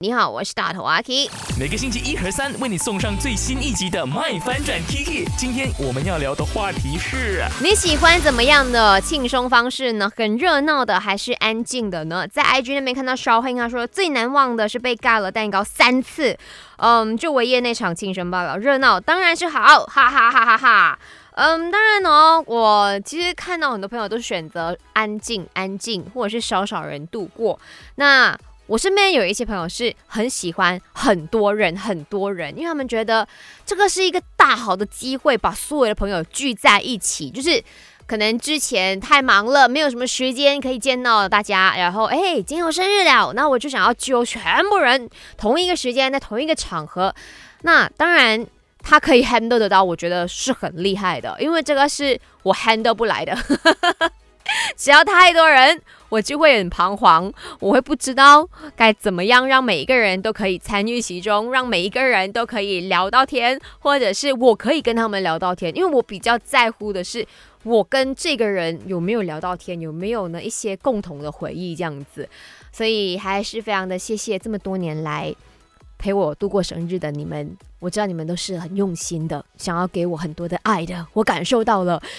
你好，我是大头阿 K。每个星期一和三为你送上最新一集的《麦翻转 Kiki》。今天我们要聊的话题是：你喜欢怎么样的庆生方式呢？很热闹的还是安静的呢？在 IG 那边看到烧黑他说最难忘的是被盖了蛋糕三次。嗯，就维业那场庆生罢了，热闹当然是好，哈哈哈哈哈。嗯，当然哦，我其实看到很多朋友都选择安静、安静，或者是少少人度过。那我身边有一些朋友是很喜欢很多人，很多人，因为他们觉得这个是一个大好的机会，把所有的朋友聚在一起。就是可能之前太忙了，没有什么时间可以见到大家，然后哎，今天我生日了，那我就想要揪全部人同一个时间在同一个场合。那当然他可以 handle 得到，我觉得是很厉害的，因为这个是我 handle 不来的。只要太多人，我就会很彷徨，我会不知道该怎么样让每一个人都可以参与其中，让每一个人都可以聊到天，或者是我可以跟他们聊到天，因为我比较在乎的是我跟这个人有没有聊到天，有没有呢一些共同的回忆这样子，所以还是非常的谢谢这么多年来陪我度过生日的你们，我知道你们都是很用心的，想要给我很多的爱的，我感受到了。